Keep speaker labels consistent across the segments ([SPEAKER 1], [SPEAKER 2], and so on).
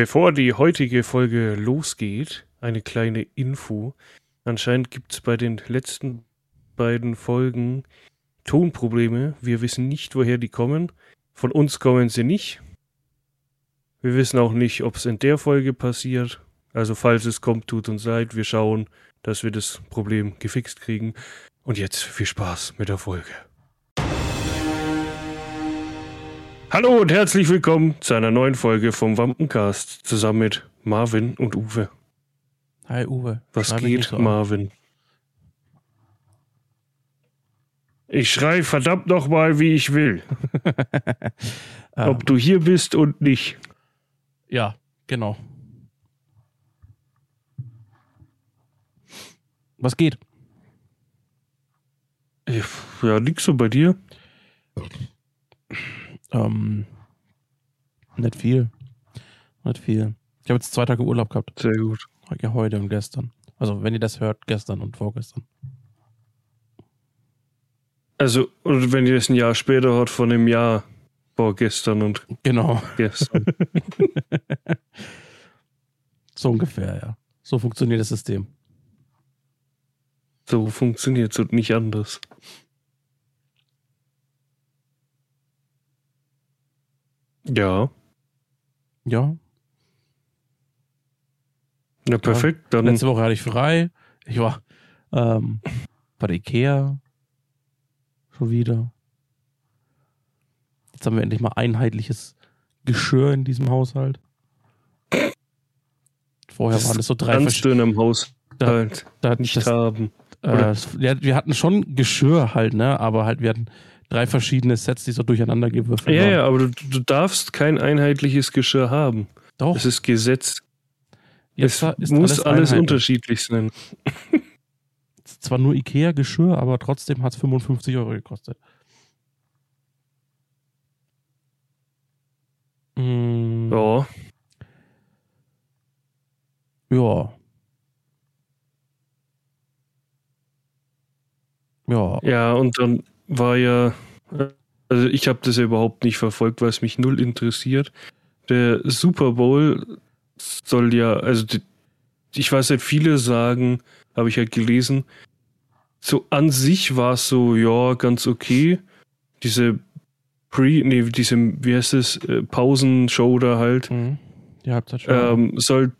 [SPEAKER 1] Bevor die heutige Folge losgeht, eine kleine Info. Anscheinend gibt es bei den letzten beiden Folgen Tonprobleme. Wir wissen nicht, woher die kommen. Von uns kommen sie nicht. Wir wissen auch nicht, ob es in der Folge passiert. Also falls es kommt, tut uns leid. Wir schauen, dass wir das Problem gefixt kriegen. Und jetzt viel Spaß mit der Folge. Hallo und herzlich willkommen zu einer neuen Folge vom Wampencast zusammen mit Marvin und Uwe.
[SPEAKER 2] Hi Uwe.
[SPEAKER 1] Was geht, so Marvin? Ich schrei verdammt nochmal, wie ich will. Ob du hier bist und nicht.
[SPEAKER 2] Ja, genau. Was geht?
[SPEAKER 1] Ja, nix so bei dir.
[SPEAKER 2] Ähm, nicht viel. Nicht viel. Ich habe jetzt zwei Tage Urlaub gehabt.
[SPEAKER 1] Sehr gut.
[SPEAKER 2] Ja, heute und gestern. Also, wenn ihr das hört, gestern und vorgestern.
[SPEAKER 1] Also, oder wenn ihr es ein Jahr später hört, von dem Jahr vorgestern und
[SPEAKER 2] genau.
[SPEAKER 1] gestern.
[SPEAKER 2] so ungefähr, ja. So funktioniert das System.
[SPEAKER 1] So funktioniert es und nicht anders. Ja.
[SPEAKER 2] Ja.
[SPEAKER 1] Ja, perfekt.
[SPEAKER 2] Dann Letzte Woche hatte ich frei. Ich war ähm, bei Ikea. Schon wieder. Jetzt haben wir endlich mal einheitliches Geschirr in diesem Haushalt. Vorher waren es so drei
[SPEAKER 1] verschiedene im Haushalt
[SPEAKER 2] da, da,
[SPEAKER 1] nicht das, haben.
[SPEAKER 2] Äh, ja, wir hatten schon Geschirr halt, ne? Aber halt, wir hatten drei verschiedene Sets, die so durcheinander gewürfelt
[SPEAKER 1] Ja, ja, aber du, du, darfst kein einheitliches Geschirr haben.
[SPEAKER 2] Doch.
[SPEAKER 1] Es ist Gesetz. Jetzt es muss alles, alles unterschiedlich sein.
[SPEAKER 2] Zwar nur Ikea-Geschirr, aber trotzdem hat es 55 Euro gekostet.
[SPEAKER 1] Mm. Ja.
[SPEAKER 2] Ja. Ja.
[SPEAKER 1] Ja, und dann war ja, also ich habe das ja überhaupt nicht verfolgt, weil es mich null interessiert. Der Super Bowl soll ja, also die, ich weiß halt, viele sagen, habe ich halt gelesen, so an sich war es so, ja, ganz okay. Diese Pre, nee, diese, wie heißt es, äh, Pausenshow da halt. Mhm.
[SPEAKER 2] Die
[SPEAKER 1] Halbzeitshow. Ähm, soll,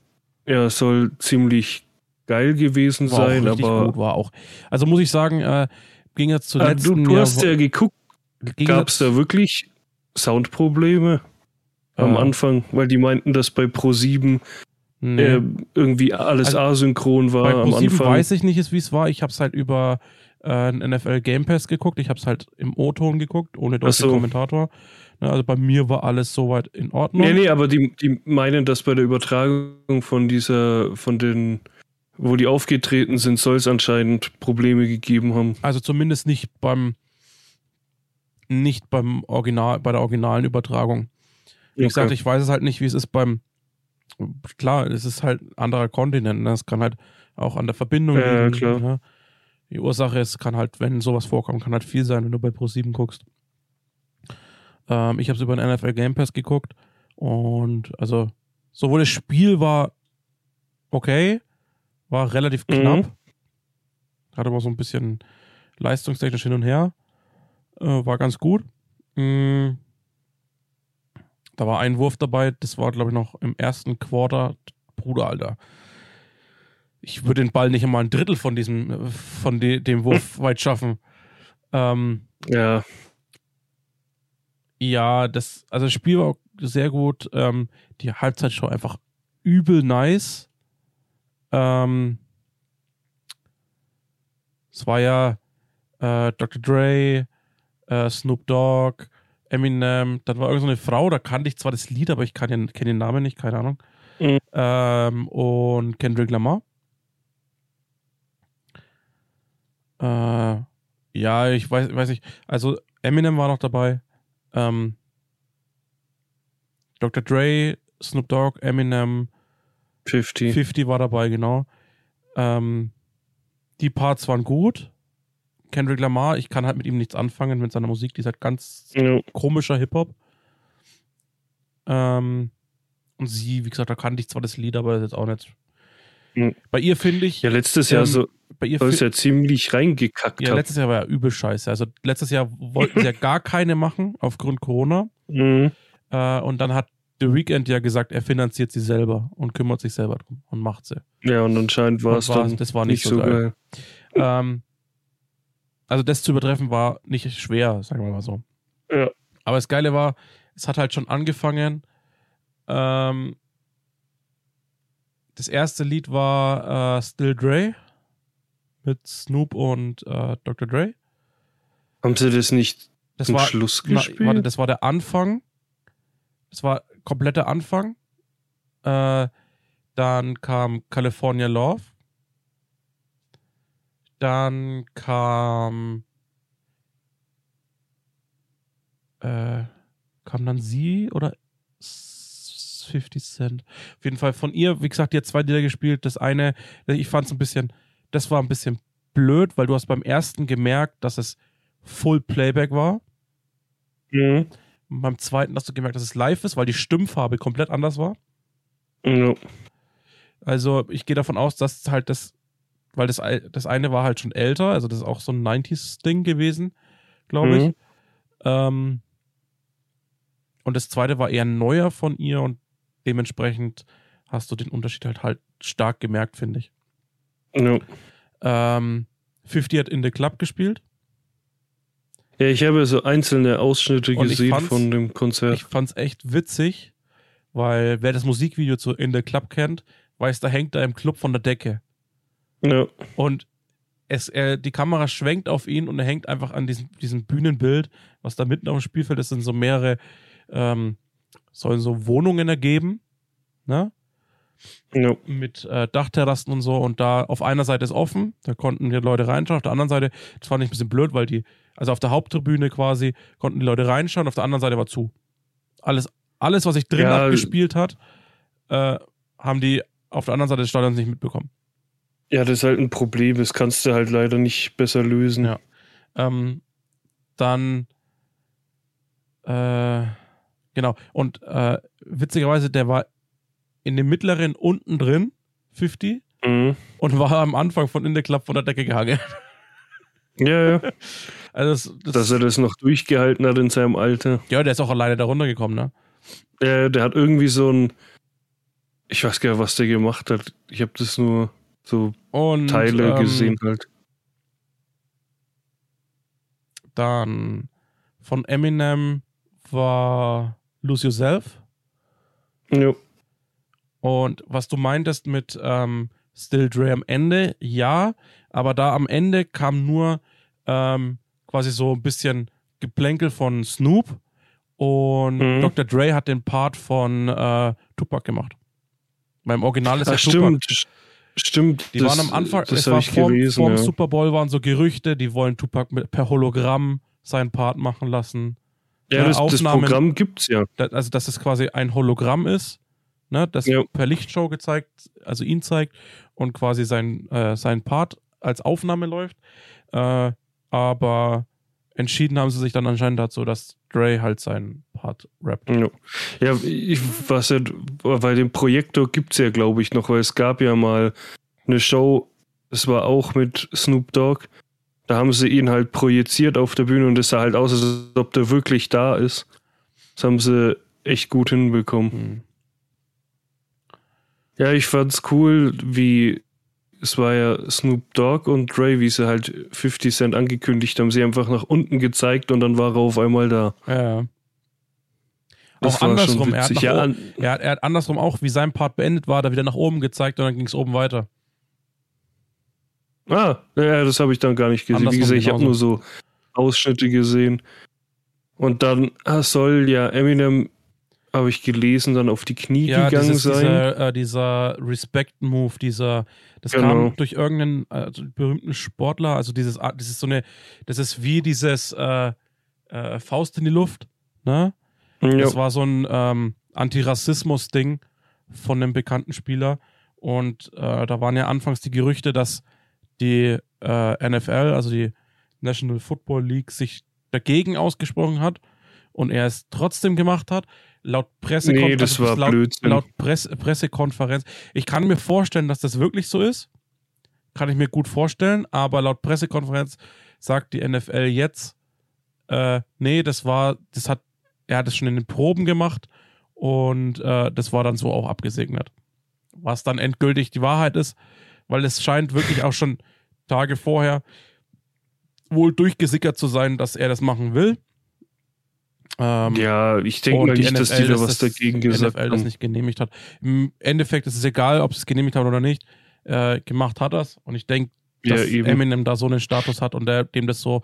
[SPEAKER 1] ja, soll ziemlich geil gewesen
[SPEAKER 2] war
[SPEAKER 1] sein, aber.
[SPEAKER 2] Gut, war auch. Also muss ich sagen, äh, ging jetzt zuletzt.
[SPEAKER 1] Ah, du, du hast ja geguckt. Gab es da wirklich Soundprobleme ja. am Anfang? Weil die meinten, dass bei Pro7 nee. äh, irgendwie alles also, asynchron war. Bei
[SPEAKER 2] Pro7 am Anfang. weiß ich nicht, wie es war. Ich habe es halt über äh, NFL Game Pass geguckt. Ich habe es halt im O-Ton geguckt, ohne deutschen so. Kommentator. Ne, also bei mir war alles soweit in Ordnung.
[SPEAKER 1] Nee, nee, aber die, die meinen, dass bei der Übertragung von dieser, von den wo die aufgetreten sind, soll es anscheinend Probleme gegeben haben.
[SPEAKER 2] Also zumindest nicht beim nicht beim Original, bei der originalen Übertragung. Wie okay. gesagt, ich weiß es halt nicht, wie es ist beim klar, es ist halt ein anderer Kontinent, ne? es kann halt auch an der Verbindung
[SPEAKER 1] ja, liegen. Klar. Ne?
[SPEAKER 2] Die Ursache ist, kann halt, wenn sowas vorkommt, kann halt viel sein, wenn du bei Pro7 guckst. Ähm, ich habe es über den NFL Game Pass geguckt und also sowohl das Spiel war okay, war relativ mhm. knapp. Mhm. Hatte aber so ein bisschen leistungstechnisch hin und her. Äh, war ganz gut. Mhm. Da war ein Wurf dabei, das war, glaube ich, noch im ersten Quarter. Bruder, Alter. Ich würde den Ball nicht einmal ein Drittel von diesem, von de, dem Wurf weit schaffen. Ähm,
[SPEAKER 1] ja.
[SPEAKER 2] Ja, das, also das Spiel war sehr gut. Ähm, die Halbzeitshow einfach übel nice. Ähm, es war ja äh, Dr. Dre, äh, Snoop Dogg, Eminem, dann war irgendeine so Frau, da kannte ich zwar das Lied, aber ich kenne den, den Namen nicht, keine Ahnung. Mhm. Ähm, und Kendrick Lamar. Äh, ja, ich weiß, weiß nicht. Also Eminem war noch dabei. Ähm, Dr. Dre, Snoop Dogg, Eminem,
[SPEAKER 1] 50.
[SPEAKER 2] 50 war dabei, genau. Ähm, die Parts waren gut. Kendrick Lamar, ich kann halt mit ihm nichts anfangen mit seiner Musik, die ist halt ganz ja. komischer Hip-Hop. Ähm, Und sie, wie gesagt, da kannte ich zwar das Lied, aber das ist jetzt auch nicht. Bei ihr finde ich.
[SPEAKER 1] Ja, letztes Jahr
[SPEAKER 2] ähm,
[SPEAKER 1] so,
[SPEAKER 2] bei ihr
[SPEAKER 1] weil es
[SPEAKER 2] fi-
[SPEAKER 1] ja ziemlich reingekackt
[SPEAKER 2] ja, letztes Jahr war ja übel scheiße. Also letztes Jahr wollten sie ja gar keine machen aufgrund Corona.
[SPEAKER 1] Mhm.
[SPEAKER 2] Äh, und dann hat The Weeknd ja gesagt, er finanziert sie selber und kümmert sich selber drum und macht sie.
[SPEAKER 1] Ja, und anscheinend war es dann
[SPEAKER 2] das war nicht so geil. Ähm, also das zu übertreffen war nicht schwer, sagen wir mal so.
[SPEAKER 1] Ja.
[SPEAKER 2] Aber das Geile war, es hat halt schon angefangen. Ähm, das erste Lied war äh, Still Dre mit Snoop und äh, Dr. Dre.
[SPEAKER 1] Haben sie das nicht
[SPEAKER 2] Das
[SPEAKER 1] zum
[SPEAKER 2] war,
[SPEAKER 1] Schluss
[SPEAKER 2] na,
[SPEAKER 1] gespielt?
[SPEAKER 2] warte, das war der Anfang. Das war kompletter Anfang. Äh, dann kam California Love. Dann kam äh, kam dann sie oder S- 50 Cent. Auf jeden Fall von ihr, wie gesagt, die hat zwei Lieder gespielt. Das eine, ich fand es ein bisschen, das war ein bisschen blöd, weil du hast beim ersten gemerkt, dass es Full Playback war.
[SPEAKER 1] mhm.
[SPEAKER 2] Und beim zweiten hast du gemerkt, dass es live ist, weil die Stimmfarbe komplett anders war.
[SPEAKER 1] ja.
[SPEAKER 2] Also ich gehe davon aus, dass halt das, weil das, das eine war halt schon älter, also das ist auch so ein 90s-Ding gewesen, glaube ich.
[SPEAKER 1] Mhm.
[SPEAKER 2] Ähm, und das zweite war eher neuer von ihr und dementsprechend hast du den Unterschied halt halt stark gemerkt, finde ich.
[SPEAKER 1] Ja.
[SPEAKER 2] Ähm, 50 hat in the Club gespielt.
[SPEAKER 1] ja, ich habe so einzelne Ausschnitte
[SPEAKER 2] Und ich
[SPEAKER 1] gesehen von dem Konzert.
[SPEAKER 2] Ich fand's echt witzig, weil wer das Musikvideo zu In the Club kennt, weiß, da hängt er im Club von der Decke.
[SPEAKER 1] Ja.
[SPEAKER 2] Und es, er, die Kamera schwenkt auf ihn und er hängt einfach an diesem, diesem Bühnenbild, was da mitten auf dem Spielfeld ist, sind so mehrere, ähm, sollen so Wohnungen ergeben, ne?
[SPEAKER 1] Ja.
[SPEAKER 2] Mit äh, Dachterrassen und so. Und da auf einer Seite ist offen, da konnten die Leute reinschauen. Auf der anderen Seite, das fand ich ein bisschen blöd, weil die, also auf der Haupttribüne quasi, konnten die Leute reinschauen, auf der anderen Seite war zu. Alles, alles was sich drin
[SPEAKER 1] Ja.
[SPEAKER 2] abgespielt hat, äh, haben die auf der anderen Seite des Stadions nicht mitbekommen.
[SPEAKER 1] Ja, das ist halt ein Problem. Das kannst du halt leider nicht besser lösen.
[SPEAKER 2] Ja. Ähm, dann, äh, genau. Und äh, witzigerweise, der war in dem mittleren unten drin, 50,
[SPEAKER 1] Mhm.
[SPEAKER 2] und war am Anfang von In the Club von der Decke gehangen.
[SPEAKER 1] Ja, ja.
[SPEAKER 2] Also das, das,
[SPEAKER 1] Dass er das noch durchgehalten hat in seinem Alter.
[SPEAKER 2] ja, der ist auch alleine da runtergekommen, ne?
[SPEAKER 1] Der, der hat irgendwie so ein. Ich weiß gar nicht, was der gemacht hat. Ich habe das nur so
[SPEAKER 2] Und
[SPEAKER 1] Teile
[SPEAKER 2] ähm,
[SPEAKER 1] gesehen halt.
[SPEAKER 2] Dann von Eminem war Lose Yourself.
[SPEAKER 1] Ja.
[SPEAKER 2] Und was du meintest mit ähm, Still Dre am Ende, ja, aber da am Ende kam nur ähm, quasi so ein bisschen Geplänkel von Snoop und
[SPEAKER 1] Mhm.
[SPEAKER 2] Dr. Dre hat den Part von äh, Tupac gemacht. Beim Original ist ja Tupac.
[SPEAKER 1] stimmt. St- Stimmt.
[SPEAKER 2] Die
[SPEAKER 1] das,
[SPEAKER 2] waren am Anfang,
[SPEAKER 1] Das
[SPEAKER 2] es war vorm,
[SPEAKER 1] gelesen.
[SPEAKER 2] vorm
[SPEAKER 1] ja.
[SPEAKER 2] Super Bowl waren so Gerüchte, die wollen Tupac mit, per Hologramm seinen Part machen lassen.
[SPEAKER 1] ja, das, das
[SPEAKER 2] Aufnahmen-
[SPEAKER 1] Programm gibt's ja.
[SPEAKER 2] Also dass es quasi ein Hologramm ist, ne, das
[SPEAKER 1] Ja.
[SPEAKER 2] per Lichtshow gezeigt, also ihn zeigt und quasi sein, äh, sein Part als Aufnahme läuft. Äh, aber entschieden haben sie sich dann anscheinend dazu, dass Dre halt seinen Part rappt.
[SPEAKER 1] Ja, ja ich was ja, bei dem Projektor gibt's ja, glaube ich, noch, weil es gab ja mal eine Show, das war auch mit Snoop Dogg. Da haben sie ihn halt projiziert auf der Bühne und es sah halt aus, als ob der wirklich da ist. Das haben sie echt gut hinbekommen.
[SPEAKER 2] Hm.
[SPEAKER 1] Ja, ich fand's cool, wie es war ja Snoop Dogg und Dre, wie sie halt 50 Cent angekündigt haben, sie einfach nach unten gezeigt und dann war er auf einmal da.
[SPEAKER 2] Ja.
[SPEAKER 1] Das
[SPEAKER 2] auch andersrum, er hat,
[SPEAKER 1] Ja,
[SPEAKER 2] oben, er, hat, er hat andersrum auch, wie sein Part beendet war, da wieder nach oben gezeigt und dann ging es oben weiter.
[SPEAKER 1] Ah, ja, das habe ich dann gar nicht gesehen. Wie
[SPEAKER 2] Andersrum
[SPEAKER 1] gesagt, ich habe nur so Ausschnitte gesehen. Und dann ah, soll ja Eminem, habe ich gelesen, dann auf die Knie
[SPEAKER 2] Ja,
[SPEAKER 1] gegangen
[SPEAKER 2] dieses,
[SPEAKER 1] sein.
[SPEAKER 2] dieser, äh, dieser Respect-Move, dieser, das
[SPEAKER 1] Genau.
[SPEAKER 2] kam durch irgendeinen äh, berühmten Sportler, also dieses, Art- das ist so eine, das ist wie dieses äh, äh, Faust in die Luft, ne?
[SPEAKER 1] ja,
[SPEAKER 2] Das war so ein ähm, Antirassismus-Ding von einem bekannten Spieler und äh, da waren ja anfangs die Gerüchte, dass die äh, NFL, also die National Football League, sich dagegen ausgesprochen hat und er es trotzdem gemacht hat. Laut Pressekonferenz.
[SPEAKER 1] Nee, das war
[SPEAKER 2] laut,
[SPEAKER 1] Blödsinn.
[SPEAKER 2] laut Presse, Pressekonferenz. Ich kann mir vorstellen, dass das wirklich so ist. Kann ich mir gut vorstellen, aber laut Pressekonferenz sagt die NFL jetzt, äh, nee, das war, das hat, er hat es schon in den Proben gemacht und äh, das war dann so auch abgesegnet. Was dann endgültig die Wahrheit ist, weil es scheint wirklich auch schon Tage vorher wohl durchgesickert zu sein, dass er das machen will. Ähm,
[SPEAKER 1] Ja, ich denke mal nicht, dass die da
[SPEAKER 2] das-
[SPEAKER 1] was
[SPEAKER 2] das
[SPEAKER 1] dagegen gesagt
[SPEAKER 2] NFL das
[SPEAKER 1] haben.
[SPEAKER 2] nicht genehmigt hat. Im Endeffekt ist es egal, ob sie es genehmigt haben oder nicht. Äh, gemacht hat das. Und ich denke,
[SPEAKER 1] Ja,
[SPEAKER 2] dass
[SPEAKER 1] eben.
[SPEAKER 2] Eminem da so einen Status hat und der, dem das so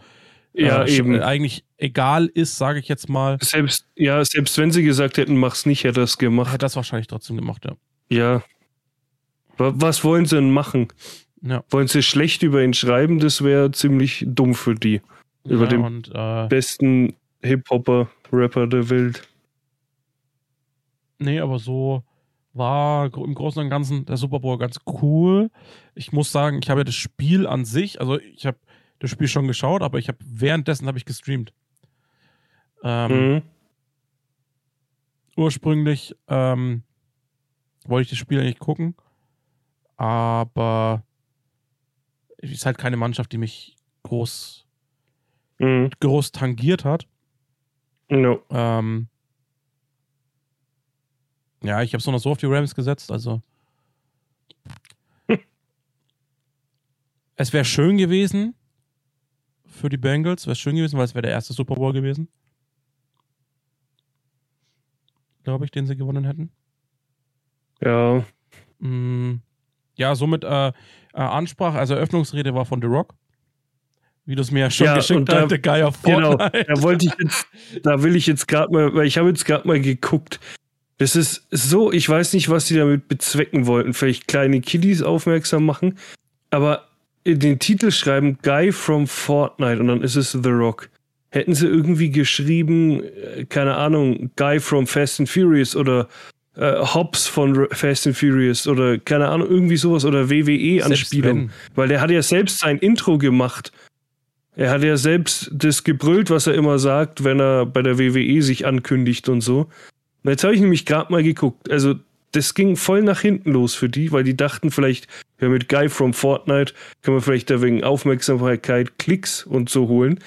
[SPEAKER 1] Ja,
[SPEAKER 2] äh, sch-
[SPEAKER 1] eben.
[SPEAKER 2] eigentlich egal ist, sage ich jetzt mal,
[SPEAKER 1] Selbst, ja, selbst wenn sie gesagt hätten, mach's nicht, hätte er es gemacht.
[SPEAKER 2] hätte das wahrscheinlich trotzdem gemacht, ja.
[SPEAKER 1] Ja. Wa- Was wollen sie denn machen?
[SPEAKER 2] Ja,
[SPEAKER 1] Wollen sie schlecht über ihn schreiben? Das wäre ziemlich dumm für die. Über
[SPEAKER 2] ja,
[SPEAKER 1] den
[SPEAKER 2] und äh,
[SPEAKER 1] besten Hip-Hopper, Rapper der Welt.
[SPEAKER 2] nee, aber so war im Großen und Ganzen der Super Bowl ganz cool. Ich muss sagen, ich habe ja das Spiel an sich, also ich habe das Spiel schon geschaut, aber ich habe währenddessen habe ich gestreamt. Ähm,
[SPEAKER 1] Mhm.
[SPEAKER 2] ursprünglich ähm, wollte ich das Spiel eigentlich gucken, aber es ist halt keine Mannschaft, die mich groß,
[SPEAKER 1] Mhm.
[SPEAKER 2] groß tangiert hat.
[SPEAKER 1] No.
[SPEAKER 2] Ähm, ja, ich habe es noch so auf die Rams gesetzt, also. es wäre schön gewesen für die Bengals, wäre schön gewesen, weil es wäre der erste Super Bowl gewesen. Glaube ich, den sie gewonnen hätten.
[SPEAKER 1] Ja.
[SPEAKER 2] Mm, Ja, somit äh, äh, Ansprache, also Eröffnungsrede war von The Rock. Wie du es mir ja schon
[SPEAKER 1] Ja,
[SPEAKER 2] geschickt hast, der Guy auf
[SPEAKER 1] Genau,
[SPEAKER 2] Fortnite.
[SPEAKER 1] da wollte ich jetzt, da will ich jetzt gerade mal, weil ich habe jetzt gerade mal geguckt. Das ist so, ich weiß nicht, was die damit bezwecken wollten. Vielleicht kleine Kiddies aufmerksam machen, aber in den Titel schreiben Guy from Fortnite und dann ist es The Rock. Hätten sie irgendwie geschrieben, äh, keine Ahnung, Guy from Fast and Furious oder äh, Hobbs von Fast and Furious oder keine Ahnung, irgendwie sowas oder WWE-Anspielung. Weil der hat ja selbst sein Intro gemacht. Er hat ja selbst das gebrüllt, was er immer sagt, wenn er bei der WWE sich ankündigt und so. Und jetzt habe ich nämlich gerade mal geguckt. Also, das ging voll nach hinten los für die, weil die dachten vielleicht, ja, mit Guy from Fortnite können wir vielleicht da wegen Aufmerksamkeit Klicks und so holen.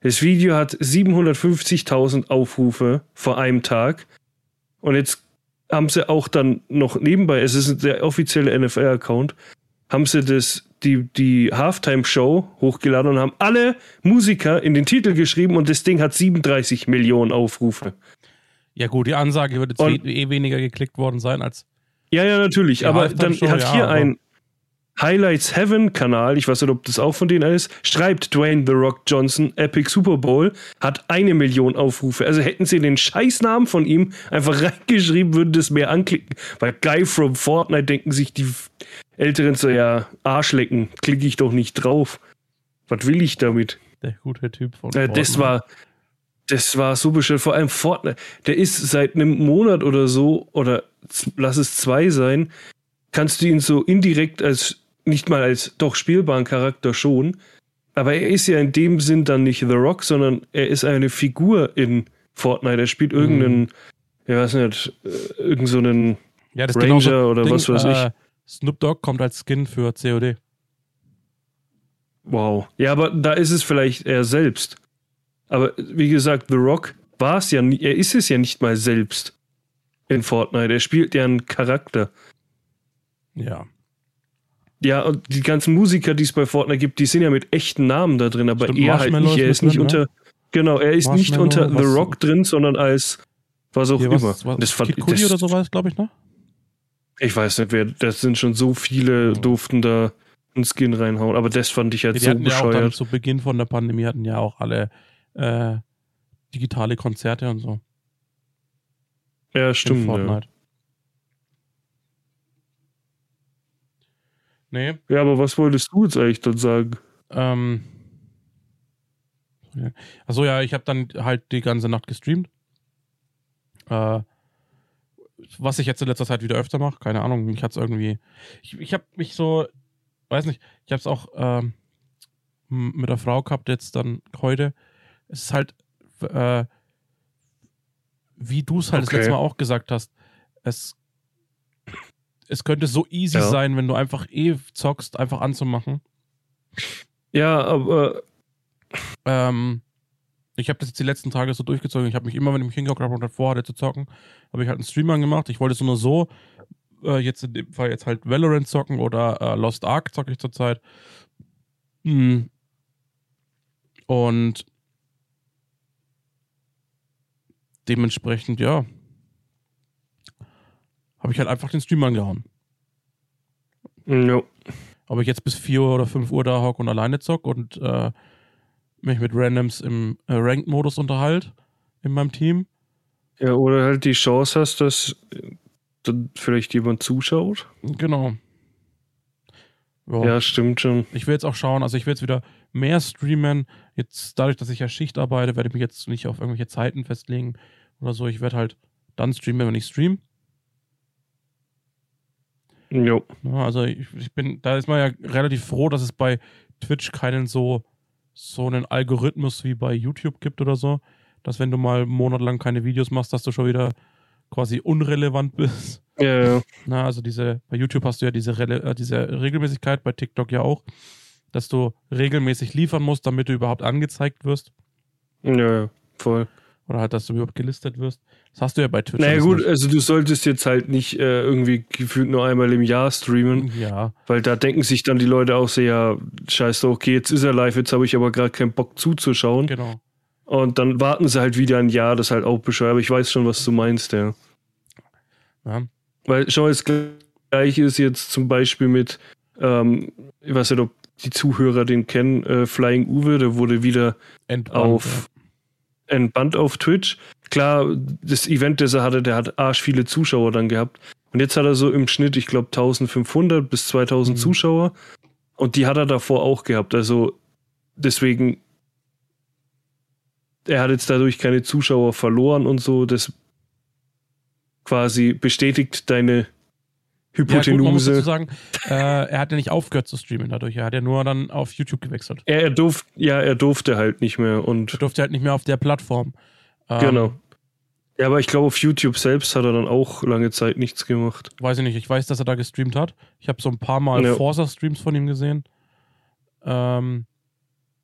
[SPEAKER 1] Das Video hat 750.000 Aufrufe vor einem Tag. Und jetzt haben sie auch dann noch nebenbei, es ist der offizielle NFL-Account, haben sie das, die, die Halftime-Show hochgeladen und haben alle Musiker in den Titel geschrieben und das Ding hat 37 Millionen Aufrufe.
[SPEAKER 2] Ja, gut, die Ansage wird jetzt
[SPEAKER 1] Und-
[SPEAKER 2] eh weniger geklickt worden sein als.
[SPEAKER 1] Ja, ja, natürlich. Aber dann hat
[SPEAKER 2] ja,
[SPEAKER 1] hier ein Highlights Heaven Kanal, ich weiß nicht, ob das auch von denen ist, schreibt Dwayne The Rock Johnson, Epic Super Bowl, hat eine Million Aufrufe. Also hätten sie den Scheißnamen von ihm einfach reingeschrieben, würden das mehr anklicken. Weil Guy from Fortnite denken sich die Älteren so, ja, Arschlecken, klicke ich doch nicht drauf. Was will ich damit?
[SPEAKER 2] Der gute Typ von.
[SPEAKER 1] Äh, das war, das war so bestellt. Vor allem Fortnite. Der ist seit einem Monat oder so, oder lass es zwei sein, kannst du ihn so indirekt als, nicht mal als doch spielbaren Charakter schon. Aber er ist ja in dem Sinn dann nicht The Rock, sondern er ist eine Figur in Fortnite. Er spielt irgendeinen, ich weiß nicht, äh, irgend so einen
[SPEAKER 2] Ja,
[SPEAKER 1] Ranger
[SPEAKER 2] genauso
[SPEAKER 1] oder
[SPEAKER 2] Ding,
[SPEAKER 1] was weiß ich.
[SPEAKER 2] äh, Snoop Dogg kommt als Skin für COD.
[SPEAKER 1] Wow. Ja, aber da ist es vielleicht er selbst. Aber wie gesagt, The Rock war es ja nie, er ist es ja nicht mal selbst in Fortnite. Er spielt ja einen Charakter.
[SPEAKER 2] Ja.
[SPEAKER 1] Ja, und die ganzen Musiker, die es bei Fortnite gibt, die sind ja mit echten Namen da drin, aber
[SPEAKER 2] Stimmt,
[SPEAKER 1] er halt nicht. Er
[SPEAKER 2] ist
[SPEAKER 1] nicht
[SPEAKER 2] drin,
[SPEAKER 1] unter. Genau, er ist nicht unter The Rock drin, sondern als was auch
[SPEAKER 2] Hier,
[SPEAKER 1] immer.
[SPEAKER 2] was,
[SPEAKER 1] das fand,
[SPEAKER 2] Kid Cudi
[SPEAKER 1] das,
[SPEAKER 2] oder so war es, glaube ich, ne?
[SPEAKER 1] Ich weiß nicht, wer, das sind schon so viele, durften da einen Skin reinhauen, aber das fand ich halt
[SPEAKER 2] Die
[SPEAKER 1] so
[SPEAKER 2] hatten ja auch dann
[SPEAKER 1] bescheuert.
[SPEAKER 2] zu Beginn von der Pandemie hatten ja auch alle äh, digitale Konzerte und so.
[SPEAKER 1] ja,
[SPEAKER 2] in
[SPEAKER 1] stimmt. Ja.
[SPEAKER 2] Nee,
[SPEAKER 1] ja, aber was wolltest du jetzt eigentlich dann sagen?
[SPEAKER 2] ähm. Ja. Achso, ja, ich habe dann halt die ganze Nacht gestreamt. Äh, was ich jetzt in letzter Zeit wieder öfter mache, keine Ahnung, mich hat's irgendwie. Ich, ich habe mich so, weiß nicht, ich habe es auch ähm, mit der Frau gehabt, jetzt dann heute. Es ist halt, äh, wie du es halt das
[SPEAKER 1] Okay.
[SPEAKER 2] letzte Mal auch gesagt hast, es, es könnte so easy
[SPEAKER 1] Ja.
[SPEAKER 2] sein, wenn du einfach eh zockst, einfach anzumachen.
[SPEAKER 1] Ja, aber
[SPEAKER 2] Ähm, ich habe das jetzt die letzten Tage so durchgezogen. Ich habe mich immer, wenn ich mich hingehockt habe und halt vorhatte zu zocken, habe ich halt einen Stream angemacht. Ich wollte es nur so, äh, jetzt in dem Fall jetzt halt Valorant zocken oder äh, Lost Ark zocke ich zurzeit. Hm. Und dementsprechend, ja, habe ich halt einfach den Stream angehauen.
[SPEAKER 1] no.
[SPEAKER 2] Ob ich jetzt bis 4 Uhr oder 5 Uhr da hocke und alleine zock und äh, mich mit Randoms im äh, Ranked-Modus unterhalt in meinem Team.
[SPEAKER 1] Ja, oder halt die Chance hast, dass dann vielleicht jemand zuschaut.
[SPEAKER 2] Genau. Ja,
[SPEAKER 1] Ja, stimmt schon.
[SPEAKER 2] Ich will jetzt auch schauen, also ich will jetzt wieder mehr streamen. Jetzt dadurch, dass ich ja Schicht arbeite, werde ich mich jetzt nicht auf irgendwelche Zeiten festlegen oder so. Ich werde halt dann streamen, wenn ich stream.
[SPEAKER 1] Jo.
[SPEAKER 2] Also ich, ich bin, da ist man ja relativ froh, dass es bei Twitch keinen so, so einen Algorithmus wie bei YouTube gibt oder so, dass wenn du mal monatelang keine Videos machst, dass du schon wieder quasi unrelevant bist.
[SPEAKER 1] Ja, ja.
[SPEAKER 2] Na, also diese, bei YouTube hast du ja diese, Rele äh, diese Regelmäßigkeit, bei TikTok ja auch, dass du regelmäßig liefern musst, damit du überhaupt angezeigt wirst.
[SPEAKER 1] Ja, ja, voll.
[SPEAKER 2] Oder halt, dass du überhaupt gelistet wirst. Das hast du ja bei Twitch.
[SPEAKER 1] Naja gut,
[SPEAKER 2] nicht.
[SPEAKER 1] also du solltest jetzt halt nicht äh, irgendwie gefühlt nur einmal im Jahr streamen,
[SPEAKER 2] Ja,
[SPEAKER 1] weil da denken sich dann die Leute auch so, ja, scheiße, okay, jetzt ist er live, jetzt habe ich aber gerade keinen Bock zuzuschauen.
[SPEAKER 2] genau.
[SPEAKER 1] Und dann warten sie halt wieder ein Jahr, das ist halt auch bescheuert, aber ich weiß schon, was du meinst, ja.
[SPEAKER 2] Ja.
[SPEAKER 1] Weil schon das gleiche ist jetzt zum Beispiel mit, ähm, ich weiß nicht, ob die Zuhörer den kennen, äh, Flying Uwe, der wurde wieder
[SPEAKER 2] Entbannt,
[SPEAKER 1] auf entbannt auf Twitch. Klar, das Event, das er hatte, der hat arsch viele Zuschauer dann gehabt. Und jetzt hat er so im Schnitt, ich glaube, 1500 bis 2000
[SPEAKER 2] Mhm.
[SPEAKER 1] Zuschauer. Und die hat er davor auch gehabt. Also deswegen, er hat jetzt dadurch keine Zuschauer verloren und so. Das quasi bestätigt deine
[SPEAKER 2] Ja, gut, man muss dazu
[SPEAKER 1] Hypotenuse.
[SPEAKER 2] sagen, äh, er hat ja nicht aufgehört zu streamen dadurch. Er hat ja nur dann auf YouTube gewechselt.
[SPEAKER 1] er, er durfte, ja, er durfte halt nicht mehr.
[SPEAKER 2] Er
[SPEAKER 1] Und
[SPEAKER 2] durfte halt nicht mehr auf der Plattform. Ähm,
[SPEAKER 1] genau. Ja, aber ich glaube, auf YouTube selbst hat er dann auch lange Zeit nichts gemacht.
[SPEAKER 2] Weiß ich nicht. Ich weiß, dass er da gestreamt hat. Ich habe so ein paar Mal
[SPEAKER 1] Ja.
[SPEAKER 2] Forza-Streams von ihm gesehen. Ähm,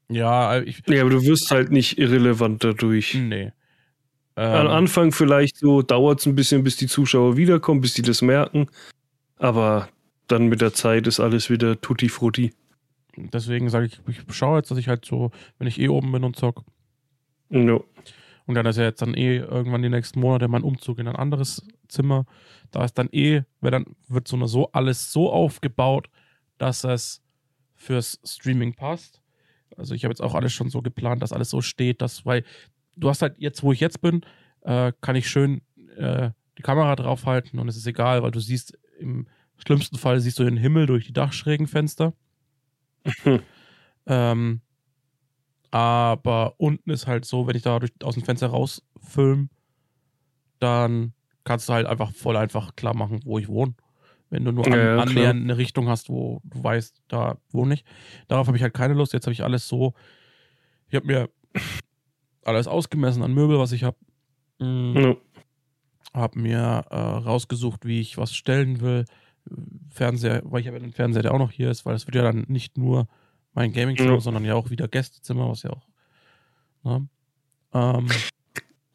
[SPEAKER 2] ja, ich.
[SPEAKER 1] Ja, aber du wirst halt nicht irrelevant dadurch.
[SPEAKER 2] Nee.
[SPEAKER 1] Am
[SPEAKER 2] Ähm,
[SPEAKER 1] Anfang vielleicht so dauert es ein bisschen, bis die Zuschauer wiederkommen, bis die das merken. Aber dann mit der Zeit ist alles wieder tutti frutti.
[SPEAKER 2] deswegen sage ich, ich schaue jetzt, dass ich halt so, wenn ich eh oben bin und zock.
[SPEAKER 1] No.
[SPEAKER 2] Und dann ist ja jetzt dann eh irgendwann die nächsten Monate mein Umzug in ein anderes Zimmer. Da ist dann eh, weil dann wird so eine so alles so aufgebaut, dass es fürs Streaming passt. Also ich habe jetzt auch alles schon so geplant, dass alles so steht, dass, weil du hast halt jetzt, wo ich jetzt bin, äh, kann ich schön äh, die Kamera draufhalten und es ist egal, weil du siehst, im schlimmsten Fall siehst du den Himmel durch die Dachschrägenfenster.
[SPEAKER 1] Hm.
[SPEAKER 2] Ähm, aber unten ist halt so, wenn ich da durch, aus dem Fenster rausfilm, dann kannst du halt einfach voll einfach klar machen, wo ich wohne. Wenn du nur an,
[SPEAKER 1] Ja, ja,
[SPEAKER 2] annähernd eine Richtung hast, wo du weißt, da wohne ich. Darauf habe ich halt keine Lust. Jetzt habe ich alles so. Ich habe mir alles ausgemessen an Möbel, was ich habe. Mhm
[SPEAKER 1] No.
[SPEAKER 2] Habe mir äh, rausgesucht, wie ich was stellen will. Fernseher, weil ich habe ja einen Fernseher, der auch noch hier ist, weil es wird ja dann nicht nur mein Gamingzimmer,
[SPEAKER 1] Ja.
[SPEAKER 2] sondern ja auch wieder Gästezimmer, was ja auch. Ne? Ähm,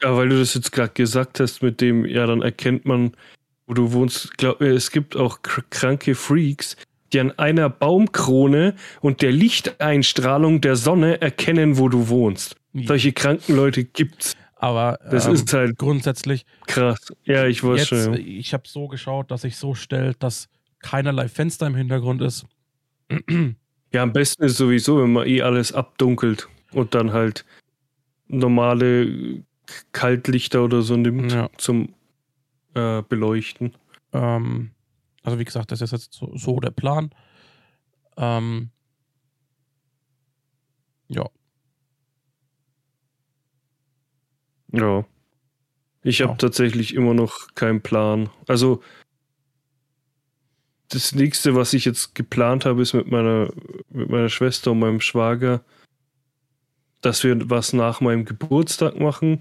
[SPEAKER 1] Ja, weil du das jetzt gerade gesagt hast, mit dem, ja, dann erkennt man, wo du wohnst. Glaub mir, es gibt auch kr kranke Freaks, die an einer Baumkrone und der Lichteinstrahlung der Sonne erkennen, wo du wohnst. Solche kranken Leute gibt's.
[SPEAKER 2] Aber
[SPEAKER 1] Das
[SPEAKER 2] ähm,
[SPEAKER 1] ist halt
[SPEAKER 2] grundsätzlich,
[SPEAKER 1] krass. Ja, ich weiß
[SPEAKER 2] jetzt,
[SPEAKER 1] schon. Ja.
[SPEAKER 2] ich habe so geschaut, dass ich so stelle, dass keinerlei Fenster im Hintergrund ist.
[SPEAKER 1] ja, am besten ist sowieso, wenn man eh alles abdunkelt und dann halt normale Kaltlichter oder so nimmt
[SPEAKER 2] Ja.
[SPEAKER 1] zum äh, Beleuchten.
[SPEAKER 2] Ähm, also wie gesagt, das ist jetzt so, so der Plan. Ähm, ja,
[SPEAKER 1] Ja. Ich habe
[SPEAKER 2] Ja.
[SPEAKER 1] tatsächlich immer noch keinen Plan. Also das nächste, was ich jetzt geplant habe, ist mit meiner, mit meiner Schwester und meinem Schwager, dass wir was nach meinem Geburtstag machen.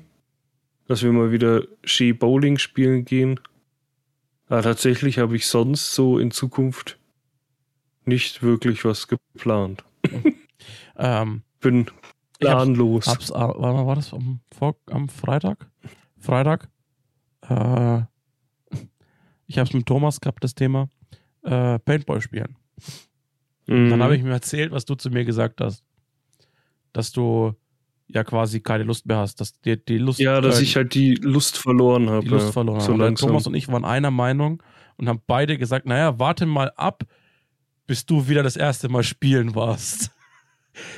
[SPEAKER 1] dass wir mal wieder Ski Bowling spielen gehen. Aber tatsächlich habe ich sonst so in Zukunft nicht wirklich was geplant.
[SPEAKER 2] Ähm,
[SPEAKER 1] Bin planlos.
[SPEAKER 2] hab's, äh, wann war das? Am, am Freitag? Freitag? Äh, ich habe es mit Thomas gehabt, das Thema. Äh, Paintball spielen.
[SPEAKER 1] Mhm.
[SPEAKER 2] Dann habe ich mir erzählt, was du zu mir gesagt hast. Dass du ja quasi keine Lust mehr hast. Dass dir die Lust,
[SPEAKER 1] ja, dass
[SPEAKER 2] äh,
[SPEAKER 1] ich halt die Lust verloren habe.
[SPEAKER 2] die Lust verloren
[SPEAKER 1] So
[SPEAKER 2] habe. Thomas und ich waren einer Meinung und haben beide gesagt, naja, warte mal ab, bis du wieder das erste Mal spielen warst.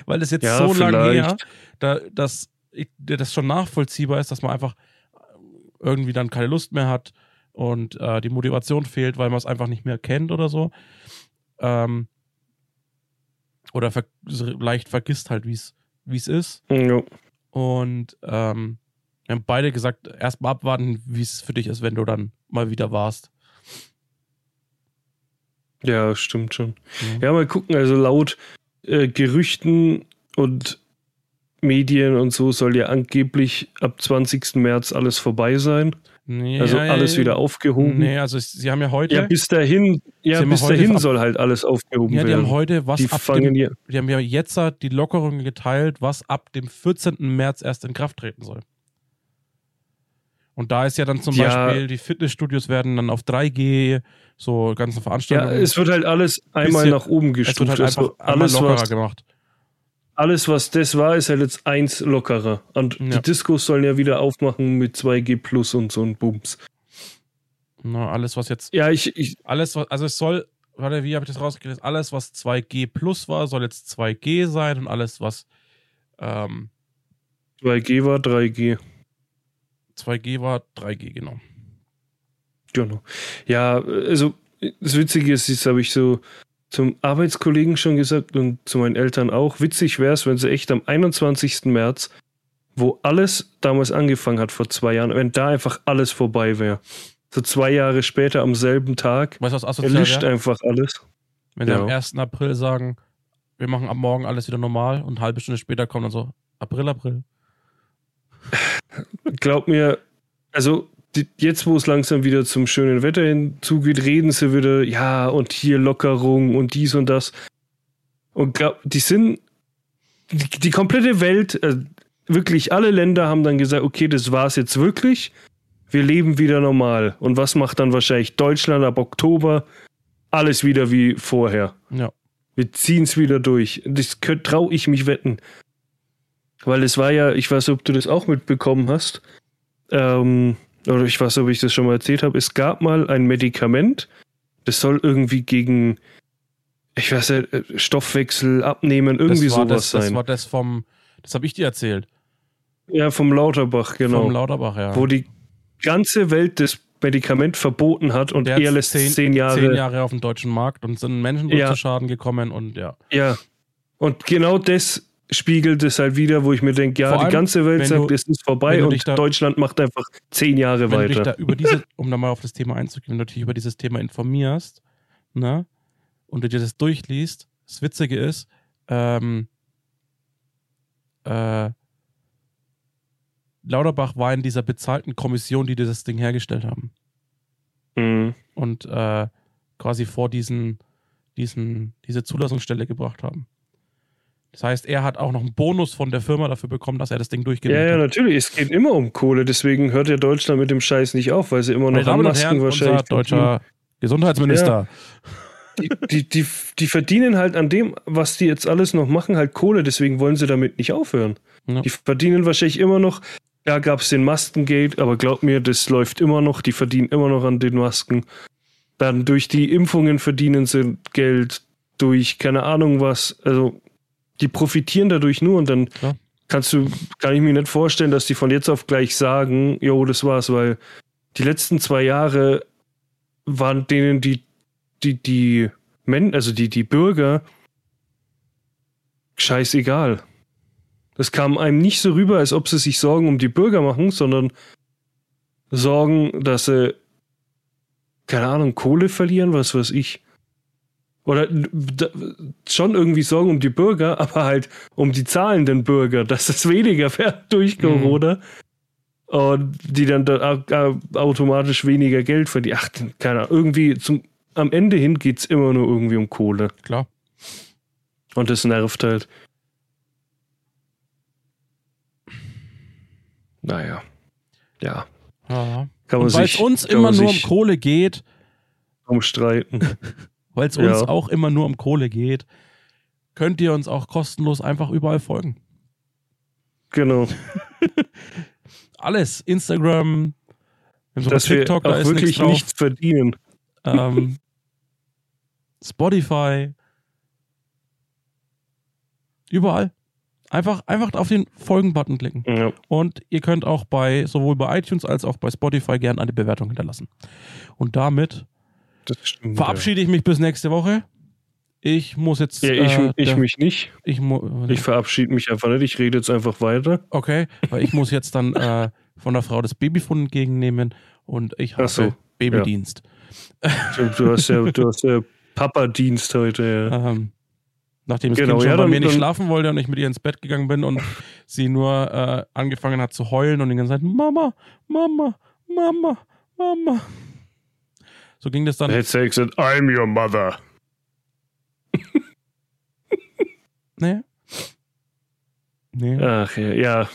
[SPEAKER 2] Weil das jetzt
[SPEAKER 1] Ja,
[SPEAKER 2] so lange her, da, dass ich, das schon nachvollziehbar ist, dass man einfach irgendwie dann keine Lust mehr hat und äh, die Motivation fehlt, weil man es einfach nicht mehr kennt oder so. Ähm, oder ver leicht vergisst halt, wie es es ist.
[SPEAKER 1] Ja.
[SPEAKER 2] Und ähm, wir haben beide gesagt, erst mal abwarten, wie es für dich ist, wenn du dann mal wieder warst.
[SPEAKER 1] ja, stimmt schon.
[SPEAKER 2] Ja.
[SPEAKER 1] Ja, mal gucken. Also laut äh, Gerüchten und Medien und so soll ja angeblich ab 20. März alles vorbei sein.
[SPEAKER 2] Nee,
[SPEAKER 1] Also alles wieder aufgehoben.
[SPEAKER 2] Nee, also sie haben ja heute,
[SPEAKER 1] Ja, bis dahin, ja,
[SPEAKER 2] haben
[SPEAKER 1] bis dahin soll halt alles aufgehoben
[SPEAKER 2] ja, die haben
[SPEAKER 1] werden.
[SPEAKER 2] heute was
[SPEAKER 1] Die
[SPEAKER 2] ab
[SPEAKER 1] fangen
[SPEAKER 2] dem,
[SPEAKER 1] ja.
[SPEAKER 2] die haben ja jetzt die Lockerungen geteilt, was ab dem 14. März erst in Kraft treten soll. Und da ist ja dann zum
[SPEAKER 1] Ja.
[SPEAKER 2] Beispiel, die Fitnessstudios werden dann auf 3G, so ganze
[SPEAKER 1] Ja,
[SPEAKER 2] Veranstaltungen.
[SPEAKER 1] es wird halt alles einmal nach oben
[SPEAKER 2] es
[SPEAKER 1] gestuft.
[SPEAKER 2] wird halt einfach
[SPEAKER 1] also
[SPEAKER 2] einmal
[SPEAKER 1] alles,
[SPEAKER 2] lockerer
[SPEAKER 1] was,
[SPEAKER 2] gemacht.
[SPEAKER 1] alles, was das war, ist halt jetzt eins lockerer. Und
[SPEAKER 2] Ja.
[SPEAKER 1] die Diskos sollen ja wieder aufmachen mit 2G Plus und so ein Bums.
[SPEAKER 2] Na, alles, was jetzt,
[SPEAKER 1] Ja, ich, ich
[SPEAKER 2] alles, was, also es soll, warte, wie habe ich das rausgekriegt? Alles, was 2G plus war, soll jetzt 2G sein und alles, was ähm,
[SPEAKER 1] 2G war 3G.
[SPEAKER 2] 2G war, 3G, genau.
[SPEAKER 1] Genau. Ja, also das Witzige ist, das habe ich so zum Arbeitskollegen schon gesagt und zu meinen Eltern auch. Witzig wäre es, wenn sie echt am 21. März, wo alles damals angefangen hat vor zwei Jahren, wenn da einfach alles vorbei wäre. So zwei Jahre später am selben Tag
[SPEAKER 2] Weißt du, was asozial
[SPEAKER 1] erlischt einfach alles.
[SPEAKER 2] Wenn sie
[SPEAKER 1] Ja.
[SPEAKER 2] am 1. April sagen, wir machen ab morgen alles wieder normal und eine halbe Stunde später kommt dann so, April, April.
[SPEAKER 1] Glaub mir, also jetzt, wo es langsam wieder zum schönen Wetter hinzugeht, reden sie wieder, ja, und hier Lockerung und dies und das. Und glaub, die sind, die, die komplette Welt, äh, wirklich alle Länder haben dann gesagt, okay, das war's jetzt wirklich. Wir leben wieder normal. Und was macht dann wahrscheinlich Deutschland ab Oktober? Alles wieder wie vorher.
[SPEAKER 2] Ja.
[SPEAKER 1] Wir ziehen es wieder durch. Das traue ich mich wetten. Weil es war ja, ich weiß nicht, ob du das auch mitbekommen hast, ähm, oder ich weiß nicht, ob ich das schon mal erzählt habe, es gab mal ein Medikament, das soll irgendwie gegen, ich weiß nicht, äh, Stoffwechsel abnehmen, irgendwie
[SPEAKER 2] das
[SPEAKER 1] sowas
[SPEAKER 2] das, das
[SPEAKER 1] sein.
[SPEAKER 2] war das vom, das habe ich dir erzählt.
[SPEAKER 1] ja, vom Lauterbach, genau.
[SPEAKER 2] Vom Lauterbach, ja.
[SPEAKER 1] wo die ganze Welt das Medikament verboten hat und
[SPEAKER 2] Der
[SPEAKER 1] er lässt zehn, Jahre.
[SPEAKER 2] zehn Jahre auf dem deutschen Markt und sind Menschen
[SPEAKER 1] Ja.
[SPEAKER 2] zu Schaden gekommen und ja.
[SPEAKER 1] Ja. Und genau das spiegelt es halt wieder, wo ich mir denke, ja,
[SPEAKER 2] Vor
[SPEAKER 1] die
[SPEAKER 2] allem,
[SPEAKER 1] ganze Welt sagt,
[SPEAKER 2] du-
[SPEAKER 1] es ist vorbei und
[SPEAKER 2] da-
[SPEAKER 1] Deutschland macht einfach zehn Jahre
[SPEAKER 2] Wenn du dich
[SPEAKER 1] weiter.
[SPEAKER 2] da über diese, um da mal auf das Thema einzugehen, wenn du dich über dieses Thema informierst, ne, und du dir das durchliest, das Witzige ist, ähm, äh, Lauterbach war in dieser bezahlten Kommission, die dieses Ding hergestellt haben.
[SPEAKER 1] Mhm.
[SPEAKER 2] und äh, quasi vor diesen, diesen, diese Zulassungsstelle gebracht haben. Das heißt, er hat auch noch einen Bonus von der Firma dafür bekommen, dass er das Ding
[SPEAKER 1] Ja,
[SPEAKER 2] durchgewinkt
[SPEAKER 1] ja,
[SPEAKER 2] hat.
[SPEAKER 1] natürlich. Es geht immer um Kohle. Deswegen hört ja Deutschland mit dem Scheiß nicht auf, weil sie immer noch
[SPEAKER 2] und
[SPEAKER 1] Masken
[SPEAKER 2] Herren, unser
[SPEAKER 1] wahrscheinlich.
[SPEAKER 2] deutscher Gesundheitsminister.
[SPEAKER 1] die, die, die, die verdienen halt an dem, was die jetzt alles noch machen, halt Kohle. Deswegen wollen sie damit nicht aufhören.
[SPEAKER 2] Ja.
[SPEAKER 1] Die verdienen wahrscheinlich immer noch. Da gab es den Maskengate, aber glaub mir, das läuft immer noch. Die verdienen immer noch an den Masken. Dann durch die Impfungen verdienen sie Geld. Durch keine Ahnung was. Also, die profitieren dadurch nur und dann
[SPEAKER 2] Klar.
[SPEAKER 1] kannst du, kann ich mir nicht vorstellen, dass die von jetzt auf gleich sagen, jo, das war's, weil die letzten zwei Jahre waren denen die, die, die Men, also die, die Bürger scheißegal. Das kam einem nicht so rüber, als ob sie sich Sorgen um die Bürger machen, sondern Sorgen, dass sie, keine Ahnung, Kohle verlieren, was weiß ich. Oder schon irgendwie Sorgen um die Bürger, aber halt um die zahlenden Bürger, dass es weniger wird durch
[SPEAKER 2] Mhm.
[SPEAKER 1] Corona. Und die dann da, automatisch weniger Geld verdienen. Ach, keine Ahnung. Irgendwie zum, am Ende hin geht es immer nur irgendwie um Kohle.
[SPEAKER 2] Klar.
[SPEAKER 1] Und das nervt halt. Naja. Ja.
[SPEAKER 2] Ja.
[SPEAKER 1] Kann man
[SPEAKER 2] Weil es uns immer nur um Kohle geht,
[SPEAKER 1] umstreiten.
[SPEAKER 2] weil es uns
[SPEAKER 1] Ja.
[SPEAKER 2] auch immer nur um Kohle geht, könnt ihr uns auch kostenlos einfach überall folgen.
[SPEAKER 1] genau.
[SPEAKER 2] Alles. Instagram, wir
[SPEAKER 1] Dass wir
[SPEAKER 2] TikTok, da
[SPEAKER 1] auch
[SPEAKER 2] ist nichts
[SPEAKER 1] wirklich
[SPEAKER 2] drauf.
[SPEAKER 1] nichts verdienen.
[SPEAKER 2] Ähm, Spotify. Überall. Einfach, einfach auf den Folgen-Button klicken.
[SPEAKER 1] Ja.
[SPEAKER 2] Und ihr könnt auch bei sowohl bei iTunes als auch bei Spotify gerne eine Bewertung hinterlassen. Und damit
[SPEAKER 1] stimmt.
[SPEAKER 2] verabschiede ich mich bis nächste Woche. Ich muss jetzt.
[SPEAKER 1] Ja, ich,
[SPEAKER 2] äh,
[SPEAKER 1] ich
[SPEAKER 2] der-
[SPEAKER 1] mich nicht.
[SPEAKER 2] ich
[SPEAKER 1] Ich verabschiede mich einfach nicht. Ich rede jetzt einfach weiter.
[SPEAKER 2] okay, weil ich muss jetzt dann äh, von der Frau das Babyfund entgegennehmen und ich habe
[SPEAKER 1] so,
[SPEAKER 2] Babydienst.
[SPEAKER 1] Stimmt, Du hast ja, du hast ja Papa-Dienst heute. Ja.
[SPEAKER 2] Ähm, nachdem das
[SPEAKER 1] Genau,
[SPEAKER 2] Kind schon
[SPEAKER 1] ja,
[SPEAKER 2] bei
[SPEAKER 1] dann-
[SPEAKER 2] mir nicht
[SPEAKER 1] dann-
[SPEAKER 2] schlafen wollte und ich mit ihr ins Bett gegangen bin und sie nur äh, angefangen hat zu heulen und die ganze Zeit Mama, Mama, Mama, Mama. So ging das dann.
[SPEAKER 1] Du ja gesagt, I'm your mother.
[SPEAKER 2] Nee. Nee.
[SPEAKER 1] Ach ja, ja.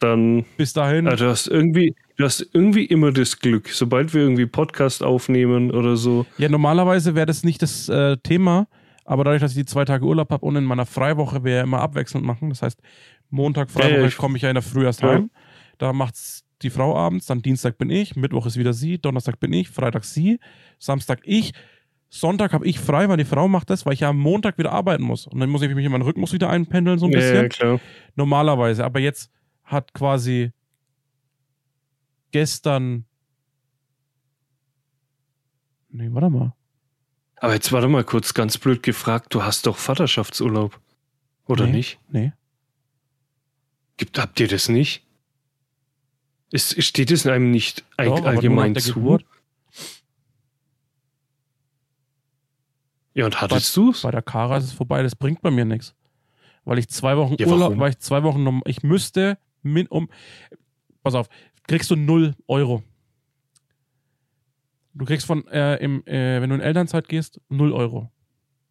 [SPEAKER 1] Dann,
[SPEAKER 2] Bis dahin.
[SPEAKER 1] ah, du hast irgendwie, du hast irgendwie immer das Glück, sobald wir irgendwie Podcast aufnehmen oder so.
[SPEAKER 2] Ja, normalerweise wäre das nicht das äh, Thema, aber dadurch, dass ich die zwei Tage Urlaub habe und in meiner Freiwoche wir ja immer abwechselnd machen, das heißt, Montag,
[SPEAKER 1] Ja, ja,
[SPEAKER 2] Freiwoche
[SPEAKER 1] ich-
[SPEAKER 2] komme ich ja in der Früh erst
[SPEAKER 1] Ja.
[SPEAKER 2] heim. Da macht's die Frau abends, dann Dienstag bin ich, Mittwoch ist wieder sie, Donnerstag bin ich, Freitag sie, Samstag ich. Sonntag habe ich frei, weil die Frau macht das, weil ich ja am Montag wieder arbeiten muss. Und dann muss ich mich in meinen Rhythmus wieder einpendeln, so ein
[SPEAKER 1] Ja,
[SPEAKER 2] bisschen.
[SPEAKER 1] ja, klar.
[SPEAKER 2] Normalerweise. Aber jetzt hat quasi gestern. Nee, warte mal.
[SPEAKER 1] Aber jetzt warte mal kurz, ganz blöd gefragt, du hast doch Vaterschaftsurlaub. Oder
[SPEAKER 2] Nee.
[SPEAKER 1] nicht?
[SPEAKER 2] Nee.
[SPEAKER 1] Gibt, habt ihr das nicht? Ist, steht es einem nicht
[SPEAKER 2] Doch,
[SPEAKER 1] allgemein zu?
[SPEAKER 2] Geburt.
[SPEAKER 1] Ja, und hattest du's?
[SPEAKER 2] Bei der Kara ist es vorbei, das bringt bei mir nichts. Weil ich zwei Wochen
[SPEAKER 1] Ja,
[SPEAKER 2] Urlaub,
[SPEAKER 1] warum?
[SPEAKER 2] weil ich zwei Wochen, nom- ich müsste min um, pass auf, kriegst du 0 Euro. Du kriegst von, äh, im, äh, wenn du in Elternzeit gehst, 0 Euro.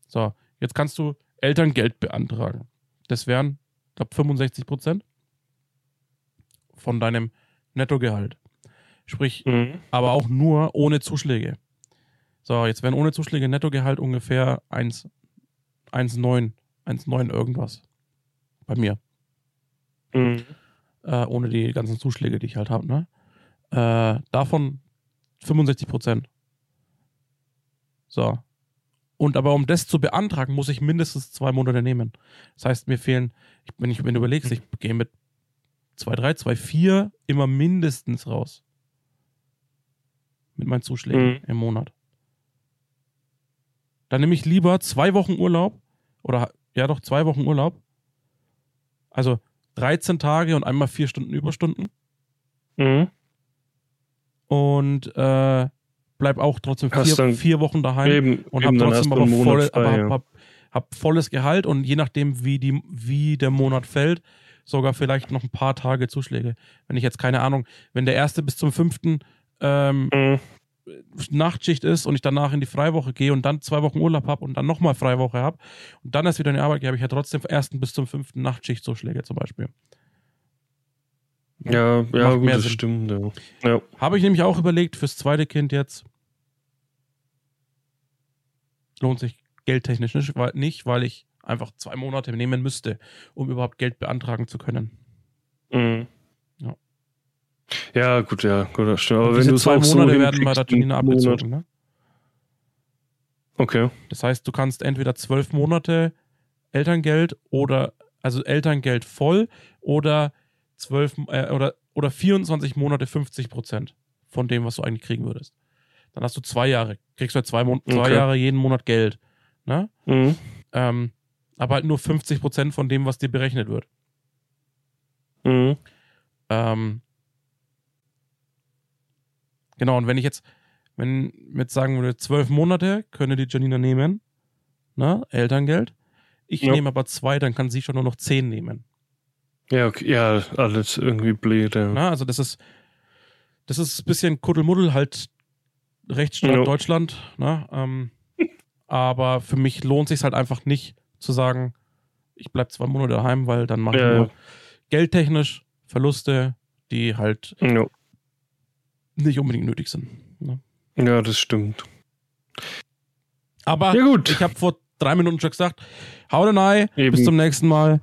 [SPEAKER 2] So, jetzt kannst du Elterngeld beantragen. Das wären, ich glaube, 65 Prozent von deinem Nettogehalt. Sprich,
[SPEAKER 1] Mhm.
[SPEAKER 2] aber auch nur ohne Zuschläge. So, jetzt wären ohne Zuschläge Nettogehalt ungefähr 1, 1,9, 1,9 irgendwas. Bei mir.
[SPEAKER 1] Mhm.
[SPEAKER 2] Äh, ohne die ganzen Zuschläge, die ich halt habe. Ne? Äh, davon 65 Prozent. So. Und aber um das zu beantragen, muss ich mindestens zwei Monate nehmen. Das heißt, mir fehlen, ich, wenn, ich, du überlegst, ich gehe mit 2,3, 2,4 immer mindestens raus. Mit meinen Zuschlägen
[SPEAKER 1] Mhm.
[SPEAKER 2] im Monat. Dann nehme ich lieber zwei Wochen Urlaub oder ja doch zwei Wochen Urlaub. Also 13 Tage und einmal vier Stunden Überstunden
[SPEAKER 1] Mhm.
[SPEAKER 2] und äh, bleib auch trotzdem vier, vier Wochen daheim
[SPEAKER 1] Eben,
[SPEAKER 2] und
[SPEAKER 1] eben hast
[SPEAKER 2] trotzdem aber, voll,
[SPEAKER 1] frei,
[SPEAKER 2] aber
[SPEAKER 1] ja.
[SPEAKER 2] hab, hab, hab volles Gehalt und je nachdem, wie, die, wie der Monat fällt, sogar vielleicht noch ein paar Tage Zuschläge. Wenn ich jetzt keine Ahnung, wenn der erste bis zum fünften ähm,
[SPEAKER 1] Mhm.
[SPEAKER 2] Nachtschicht ist und ich danach in die Freiwoche gehe und dann zwei Wochen Urlaub habe und dann nochmal Freiwoche habe und dann erst wieder in die Arbeit gehe, habe ich ja trotzdem vom ersten bis zum fünften Nachtschichtzuschläge zum Beispiel.
[SPEAKER 1] Ja, ja, gut, das
[SPEAKER 2] Sinn.
[SPEAKER 1] stimmt. Ja. ja.
[SPEAKER 2] Habe ich nämlich auch überlegt, fürs zweite Kind jetzt. Lohnt sich geldtechnisch nicht, weil ich einfach zwei Monate nehmen müsste, um überhaupt Geld beantragen zu können.
[SPEAKER 1] Mhm.
[SPEAKER 2] Ja.
[SPEAKER 1] Ja, gut, ja, gut, das stimmt. Aber wenn du
[SPEAKER 2] zwei
[SPEAKER 1] so
[SPEAKER 2] Monate werden bei der abgezogen. Ne?
[SPEAKER 1] Okay.
[SPEAKER 2] Das heißt, du kannst entweder zwölf Monate Elterngeld oder also Elterngeld voll oder zwölf äh, oder, oder 24 Monate 50 Prozent von dem, was du eigentlich kriegen würdest. Dann hast du zwei Jahre. Kriegst du halt zwei, Mon zwei
[SPEAKER 1] Okay.
[SPEAKER 2] Jahre jeden Monat Geld. Ne?
[SPEAKER 1] Mhm.
[SPEAKER 2] Ähm, aber halt nur 50 Prozent von dem, was dir berechnet wird.
[SPEAKER 1] Mhm.
[SPEAKER 2] Ähm, genau, und wenn ich jetzt, wenn wir jetzt sagen würde, zwölf Monate könne die Janina nehmen, ne, Elterngeld. Ich
[SPEAKER 1] Ja.
[SPEAKER 2] nehme aber zwei, dann kann sie schon nur noch zehn nehmen.
[SPEAKER 1] Ja, okay, ja, alles irgendwie blöd. Ja.
[SPEAKER 2] Na, also das ist, das ist ein bisschen Kuddelmuddel, halt Rechtsstaat
[SPEAKER 1] Ja.
[SPEAKER 2] Deutschland. Ne? Ähm, aber für mich lohnt sich halt einfach nicht zu sagen, ich bleib zwei Monate daheim, weil dann mache
[SPEAKER 1] Ja,
[SPEAKER 2] ich
[SPEAKER 1] ja.
[SPEAKER 2] nur geldtechnisch Verluste, die halt
[SPEAKER 1] Ja.
[SPEAKER 2] nicht unbedingt nötig sind. Ne?
[SPEAKER 1] ja, das stimmt.
[SPEAKER 2] Aber
[SPEAKER 1] Ja, gut.
[SPEAKER 2] ich habe vor drei Minuten schon gesagt, haut rein,
[SPEAKER 1] Eben.
[SPEAKER 2] bis zum nächsten Mal.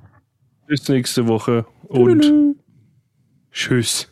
[SPEAKER 1] Bis nächste Woche und tschüss.